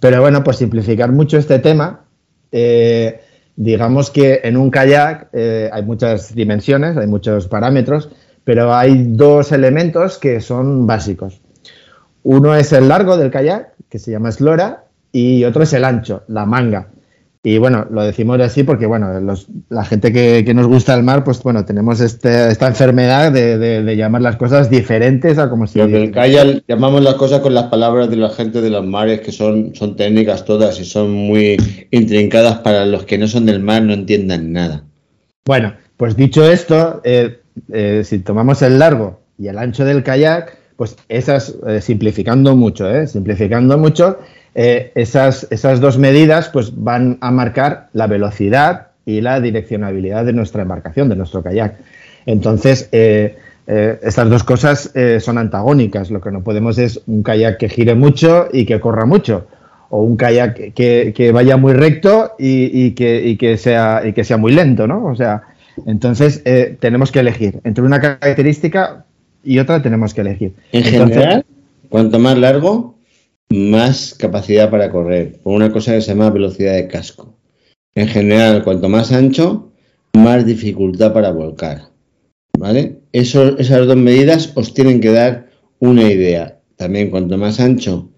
Speaker 3: Pero bueno, pues simplificar mucho este tema, eh, digamos que en un kayak eh, hay muchas dimensiones, hay muchos parámetros, pero hay dos elementos que son básicos. Uno es el largo del kayak, que se llama eslora, y otro es el ancho, la manga. Y bueno, lo decimos así porque, bueno, los, la gente que, que, nos gusta el mar, pues bueno, tenemos este, esta enfermedad de, de, de, llamar las cosas diferentes a como si...
Speaker 2: Calla, llamamos las cosas con las palabras de la gente de los mares, que son, son técnicas todas y son muy intrincadas para los que no son del mar, no entiendan nada.
Speaker 3: Bueno, pues dicho esto, eh, eh, si tomamos el largo y el ancho del kayak, pues esas, eh, simplificando mucho, ¿eh? simplificando mucho, eh, esas, esas dos medidas pues, van a marcar la velocidad y la direccionabilidad de nuestra embarcación, de nuestro kayak. Entonces, eh, eh, estas dos cosas eh, son antagónicas. Lo que no podemos es un kayak que gire mucho y que corra mucho, o un kayak que, que vaya muy recto y, y, que, y, que sea, y que sea muy lento, ¿no? O sea, entonces eh, tenemos que elegir. Entre una característica y otra tenemos que elegir.
Speaker 2: En
Speaker 3: entonces,
Speaker 2: general, cuanto más largo, más capacidad para correr, por una cosa que se llama velocidad de casco. En general, cuanto más ancho, más dificultad para volcar. ¿Vale? Eso, esas dos medidas os tienen que dar una idea. También, cuanto más ancho,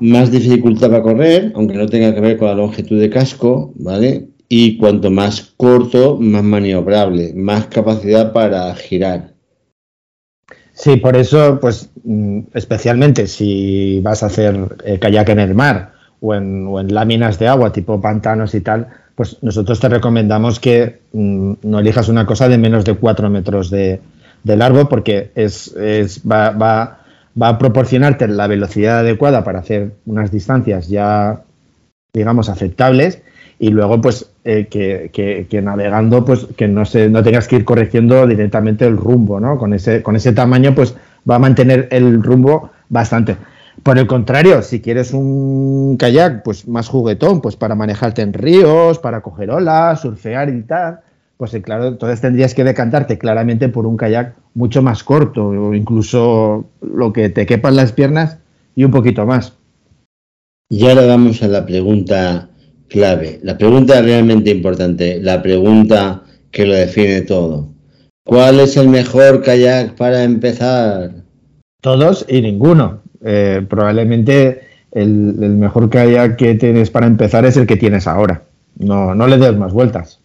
Speaker 2: más dificultad para correr, aunque no tenga que ver con la longitud de casco, ¿vale? Y cuanto más corto, más maniobrable, más capacidad para girar.
Speaker 3: Sí, por eso, pues mm, especialmente si vas a hacer eh, kayak en el mar o en, o en, láminas de agua tipo pantanos y tal, pues nosotros te recomendamos que mm, no elijas una cosa de menos de 4 metros de, de largo porque es, es va, va, va, a proporcionarte la velocidad adecuada para hacer unas distancias ya, digamos, aceptables y luego pues eh, que, navegando pues que no se no tengas que ir corrigiendo directamente el rumbo no con ese con ese tamaño pues va a mantener el rumbo bastante. Por el contrario si quieres un kayak pues más juguetón pues para manejarte en ríos para coger olas surfear y tal pues claro entonces tendrías que decantarte claramente por un kayak mucho más corto o incluso lo que te quepan las piernas y un poquito más.
Speaker 2: Y ahora vamos a la pregunta clave, la pregunta realmente importante, la pregunta que lo define todo. ¿Cuál es el mejor kayak para empezar?
Speaker 3: Todos y ninguno. Eh, probablemente el, el, mejor kayak que tienes para empezar es el que tienes ahora. No, no le des más vueltas.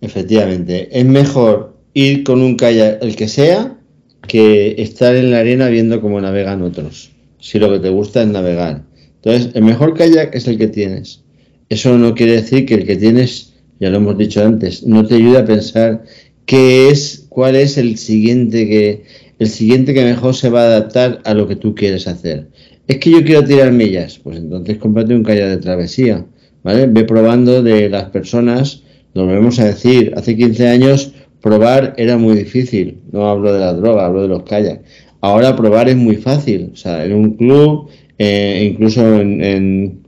Speaker 2: Efectivamente, es mejor ir con un kayak, el que sea, que estar en la arena viendo cómo navegan otros. Si lo que te gusta es navegar. Entonces, el mejor kayak es el que tienes. Eso no quiere decir que el que tienes, ya lo hemos dicho antes, no te ayuda a pensar qué es, cuál es el siguiente que, el siguiente que mejor se va a adaptar a lo que tú quieres hacer. Es que yo quiero tirar millas, pues entonces cómprate un kayak de travesía, ¿vale? Ve probando de las personas, lo volvemos a decir, hace 15 años probar era muy difícil, no hablo de la droga, hablo de los kayaks. Ahora probar es muy fácil, o sea, en un club, eh, incluso en,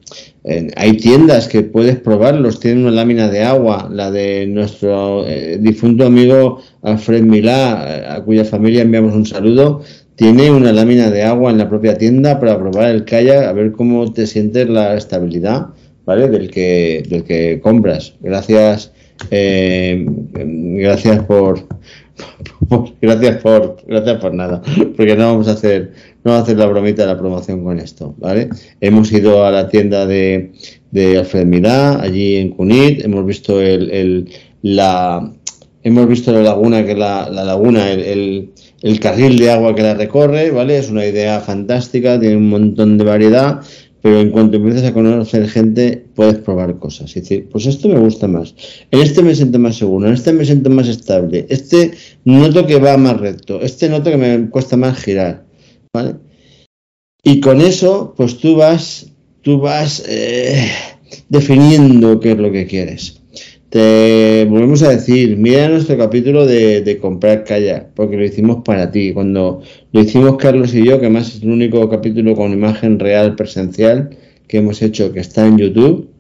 Speaker 2: hay tiendas que puedes probarlos, tienen una lámina de agua, la de nuestro eh, difunto amigo Alfred Milá, a cuya familia enviamos un saludo, tiene una lámina de agua en la propia tienda para probar el kayak, a ver cómo te sientes la estabilidad, ¿vale? Del que, del que compras. Gracias eh, gracias por, gracias por gracias por nada, porque no vamos a hacer no hacer la bromita de la promoción con esto, ¿vale? Hemos ido a la tienda de, de Alfred Milá, allí en Cunit, hemos visto el, el, la hemos visto la laguna que la, la laguna el, el, el carril de agua que la recorre, ¿vale? Es una idea fantástica, tiene un montón de variedad pero en cuanto empieces a conocer gente, puedes probar cosas. Y decir, pues esto me gusta más, en este me siento más seguro, en este me siento más estable, este noto que va más recto, este noto que me cuesta más girar, ¿vale? Y con eso, pues tú vas, tú vas eh, definiendo qué es lo que quieres. Te volvemos a decir, mira nuestro capítulo de, comprar kayak, porque lo hicimos para ti. Cuando lo hicimos Carlos y yo, que más es el único capítulo con imagen real presencial que hemos hecho, que está en YouTube,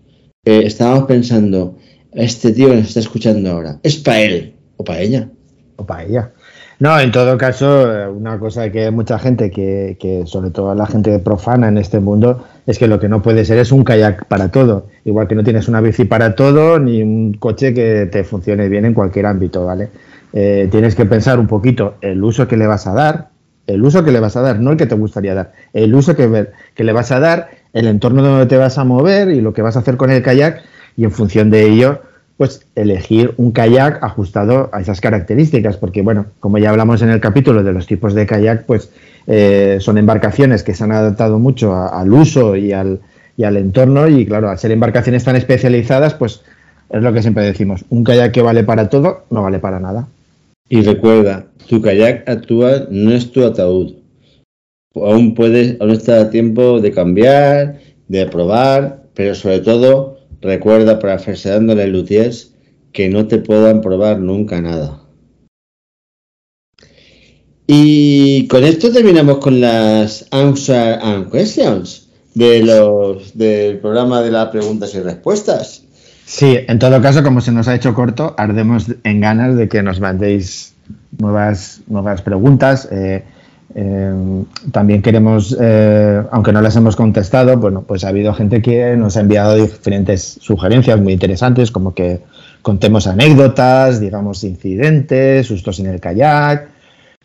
Speaker 2: eh, estábamos pensando, este tío que nos está escuchando ahora, ¿es para él o para ella?
Speaker 3: O para ella. No, en todo caso, eh, una cosa que mucha gente, que, que, sobre todo la gente profana en este mundo, es que lo que no puede ser es un kayak para todo. Igual que no tienes una bici para todo, ni un coche que te funcione bien en cualquier ámbito, ¿vale? Eh, tienes que pensar un poquito el uso que le vas a dar, el uso que le vas a dar, no el que te gustaría dar, el uso que, que le vas a dar, el entorno donde te vas a mover y lo que vas a hacer con el kayak, y en función de ello, pues elegir un kayak ajustado a esas características, porque bueno, como ya hablamos en el capítulo de los tipos de kayak, pues eh, son embarcaciones que se han adaptado mucho al uso y al, y al entorno y claro, al ser embarcaciones tan especializadas, pues es lo que siempre decimos, un kayak que vale para todo no vale para nada.
Speaker 2: Y recuerda, tu kayak actual no es tu ataúd. Aún puedes, aún está a tiempo de cambiar, de probar, pero sobre todo Recuerda, para dándole luthiers, que no te puedan probar nunca nada. Y con esto terminamos con las answer and questions de los del programa de las preguntas y respuestas.
Speaker 3: Sí, en todo caso, como se nos ha hecho corto, ardemos en ganas de que nos mandéis nuevas, nuevas preguntas. Eh, eh, también queremos, eh, aunque no las hemos contestado, bueno, pues ha habido gente que nos ha enviado diferentes sugerencias muy interesantes, como que contemos anécdotas, digamos, incidentes, sustos en el kayak,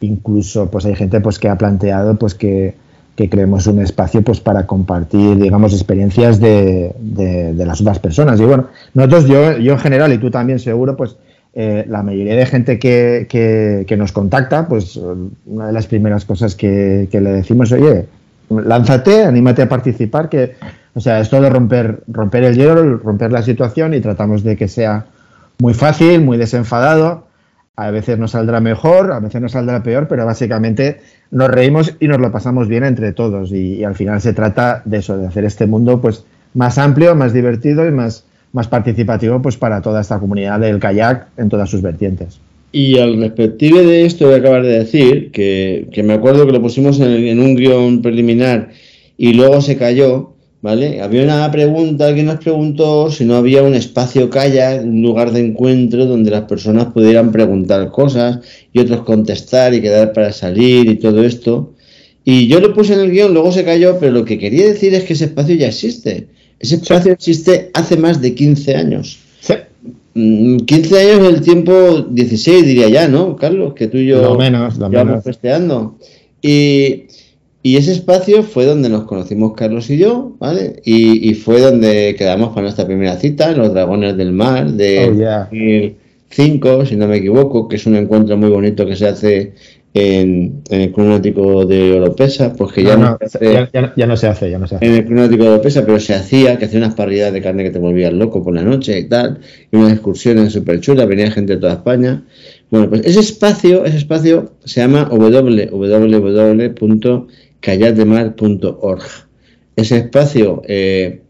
Speaker 3: incluso pues hay gente pues que ha planteado pues que, que creemos un espacio pues para compartir, digamos, experiencias de, de, de, las otras personas. Y bueno, nosotros, yo, yo en general, y tú también seguro, pues eh, la mayoría de gente que, que, nos contacta, pues una de las primeras cosas que, le decimos, oye, lánzate, anímate a participar, que, o sea, es todo romper, romper el hielo, romper la situación y tratamos de que sea muy fácil, muy desenfadado. A veces nos saldrá mejor, a veces nos saldrá peor, pero básicamente nos reímos y nos lo pasamos bien entre todos. Y, y al final se trata de eso, de hacer este mundo pues más amplio, más divertido y más, más participativo pues para toda esta comunidad del kayak en todas sus vertientes.
Speaker 2: Y al respectivo de esto voy a de decir que, que me acuerdo que lo pusimos en, un guion preliminar y luego se cayó, ¿vale? Había una pregunta que nos preguntó si no había un espacio kayak, un lugar de encuentro donde las personas pudieran preguntar cosas y otros contestar y quedar para salir y todo esto. Y yo lo puse en el guion, luego se cayó, pero lo que quería decir es que ese espacio ya existe. Ese espacio existe hace más de 15 años.
Speaker 3: Sí.
Speaker 2: 15 mm, años es el tiempo, 16 diría ya, ¿no, Carlos? Que tú y yo
Speaker 3: lo menos, lo
Speaker 2: llevamos festeando. Y, y ese espacio fue donde nos conocimos Carlos y yo, ¿vale? Y, y fue donde quedamos para nuestra primera cita, los Dragones del Mar, de
Speaker 3: Oh, yeah.
Speaker 2: 2005, si no me equivoco, que es un encuentro muy bonito que se hace en, en el Club Náutico de Oropesa, pues que ya
Speaker 3: No,
Speaker 2: hace
Speaker 3: ya, ya- ya no se hace, ya no se hace.
Speaker 2: en el Club Náutico de Oropesa, pero se hacía, que hacía unas parrilladas de carne que te volvías loco por la noche y tal, y unas excursiones súper chulas, venía gente de toda España. Bueno, pues ese espacio, ese espacio se llama www.callatdemar.org. Ese espacio eh,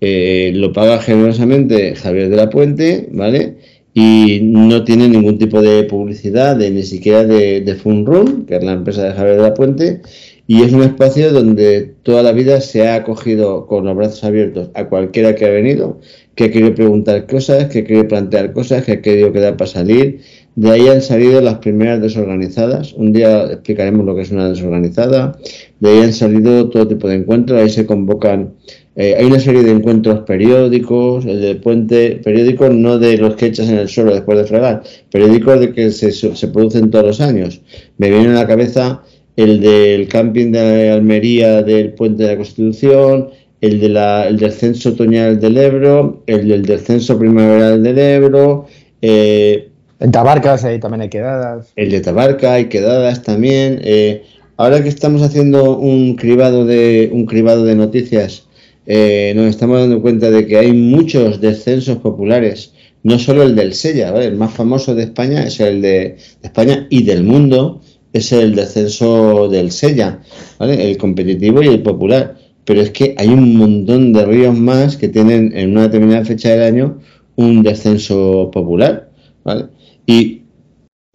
Speaker 2: eh, lo paga generosamente Javier de la Puente, ¿vale? Y no tiene ningún tipo de publicidad, de, ni siquiera de, de Funroom, que es la empresa de Javier de la Puente, y es un espacio donde toda la vida se ha acogido con los brazos abiertos a cualquiera que ha venido, que ha querido preguntar cosas, que ha querido plantear cosas, que ha querido quedar para salir. De ahí han salido las primeras desorganizadas. Un día explicaremos lo que es una desorganizada. De ahí han salido todo tipo de encuentros. Ahí se convocan. Eh, hay una serie de encuentros periódicos, el del puente, periódicos no de los que echas en el suelo después de fregar, periódicos de que se, se producen todos los años. Me viene a la cabeza el del camping de Almería del Puente de la Constitución, el, de la, el del censo otoñal del Ebro, el del descenso primaveral del Ebro, eh,
Speaker 3: En Tabarcas ahí también hay quedadas.
Speaker 2: el de Tabarca y quedadas también. eh, ahora que estamos haciendo un cribado de un cribado de noticias, eh, nos estamos dando cuenta de que hay muchos descensos populares. No solo el del Sella, ¿vale? el más famoso de España es el de, de España y del mundo es el descenso del Sella, ¿vale? el competitivo y el popular. Pero es que hay un montón de ríos más que tienen en una determinada fecha del año un descenso popular. ¿vale? Y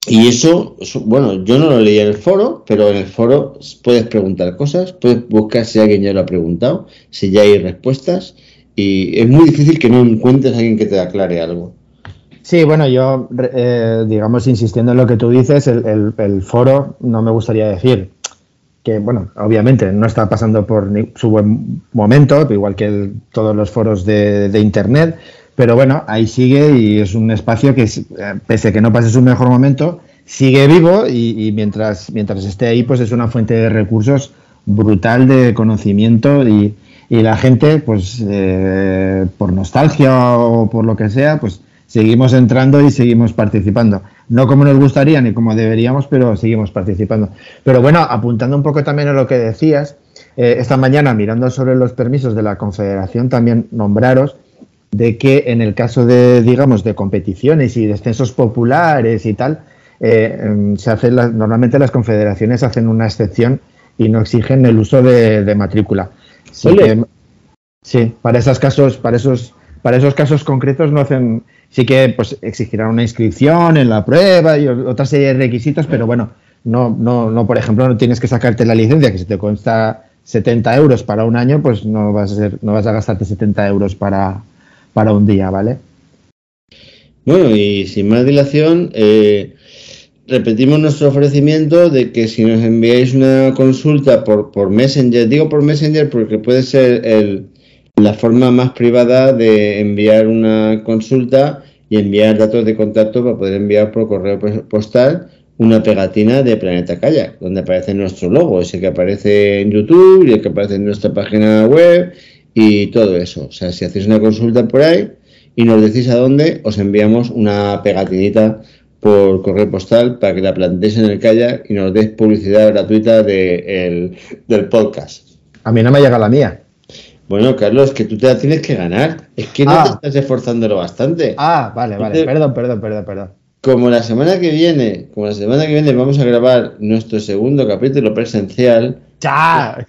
Speaker 2: y eso, bueno, yo no lo leí en el foro, pero en el foro puedes preguntar cosas, puedes buscar si alguien ya lo ha preguntado, si ya hay respuestas, y es muy difícil que no encuentres a alguien que te aclare algo.
Speaker 3: Sí, bueno, yo, eh, digamos, insistiendo en lo que tú dices, el, el- el foro no me gustaría decir que, bueno, obviamente no está pasando por su buen momento, igual que todos los foros de, de Internet, pero bueno, ahí sigue y es un espacio que, eh, pese a que no pase su mejor momento, sigue vivo y, mientras, mientras esté ahí, pues es una fuente de recursos brutal de conocimiento y, y la gente, pues eh, por nostalgia o por lo que sea, pues seguimos entrando y seguimos participando. No como nos gustaría ni como deberíamos, pero seguimos participando. Pero bueno, apuntando un poco también a lo que decías, eh, esta mañana mirando sobre los permisos de la Confederación, también nombraros de que en el caso de, digamos, de competiciones y descensos populares y tal, eh, em, se hace la- normalmente las confederaciones hacen una excepción y no exigen el uso de, de matrícula. Sí, que- sí, para esos casos, para esos, para esos casos concretos no hacen, sí que pues exigirán una inscripción en la prueba y otra serie de requisitos, pero bueno, no, no, no, por ejemplo, no tienes que sacarte la licencia que si te cuesta 70 euros para un año, pues no vas a ser, no vas a gastarte 70 euros para, para un día, ¿vale?
Speaker 2: Bueno, y sin más dilación, eh, repetimos nuestro ofrecimiento de que si nos enviáis una consulta por, Messenger, digo por Messenger porque puede ser el, la forma más privada de enviar una consulta y enviar datos de contacto para poder enviar por correo pos- postal una pegatina de Planeta Kayak, donde aparece nuestro logo, ese que aparece en YouTube y el que aparece en nuestra página web y todo eso. O sea, si hacéis una consulta por ahí y nos decís a dónde, os enviamos una pegatinita por correo postal para que la plantéis en el kayak y nos deis publicidad gratuita de el- del podcast.
Speaker 3: A mí no me llega la mía.
Speaker 2: Bueno, Carlos, que tú te la tienes que ganar. Es que no
Speaker 3: Ah.
Speaker 2: te estás esforzándolo bastante.
Speaker 3: Ah, vale, vale.
Speaker 2: Entonces-
Speaker 3: Perdón, perdón, perdón, perdón.
Speaker 2: Como la semana que viene, como la semana que viene vamos a grabar nuestro segundo capítulo presencial,
Speaker 3: ¡Ya!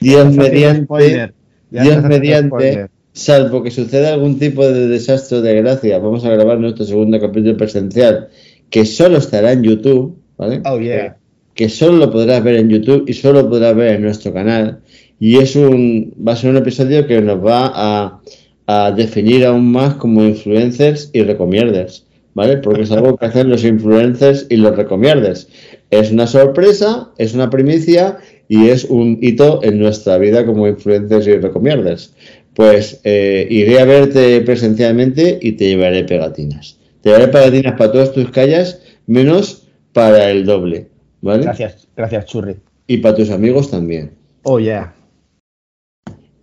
Speaker 2: Dios mediante.
Speaker 3: Ya
Speaker 2: Dios mediante, salvo que suceda algún tipo de desastre o desgracia, vamos a grabar nuestro segundo capítulo presencial, que solo estará en YouTube, ¿vale?
Speaker 3: Oh, yeah.
Speaker 2: que solo lo podrás ver en YouTube y solo lo podrás ver en nuestro canal. Y es un, va a ser un episodio que nos va a, a definir aún más como influencers y recomierders, ¿vale? Porque es algo que hacen los influencers y los recomierders. Es una sorpresa, es una primicia y es un hito en nuestra vida como influencers y recomierders. Pues eh, iré a verte presencialmente y te llevaré pegatinas. Te llevaré pegatinas para todos tus calles, menos para el doble. ¿Vale?
Speaker 3: Gracias, gracias, Churri.
Speaker 2: Y para tus amigos también.
Speaker 3: Oh, yeah.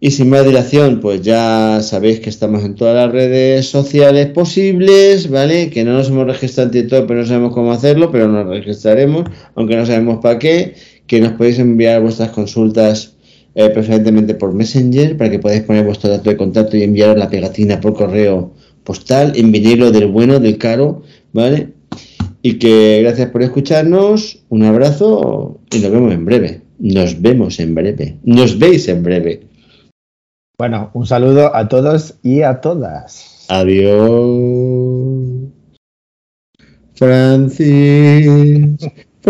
Speaker 2: Y sin más dilación, pues ya sabéis que estamos en todas las redes sociales posibles, ¿vale? Que no nos hemos registrado en TikTok, pero no sabemos cómo hacerlo, pero nos registraremos, aunque no sabemos para qué. Que nos podéis enviar vuestras consultas eh, preferentemente por Messenger, para que podáis poner vuestro dato de contacto y enviaros la pegatina por correo postal, en vinilo del bueno, del caro, ¿vale? Y que gracias por escucharnos, un abrazo y nos vemos en breve. Nos vemos en breve. Nos veis en breve.
Speaker 3: Bueno, un saludo a todos y a todas.
Speaker 2: Adiós. Francis,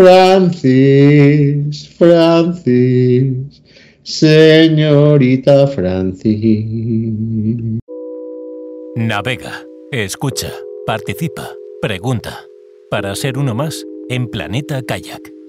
Speaker 2: Francis, Francis, señorita Francis.
Speaker 4: Navega, escucha, participa, pregunta. Para ser uno más en Planeta Kayak.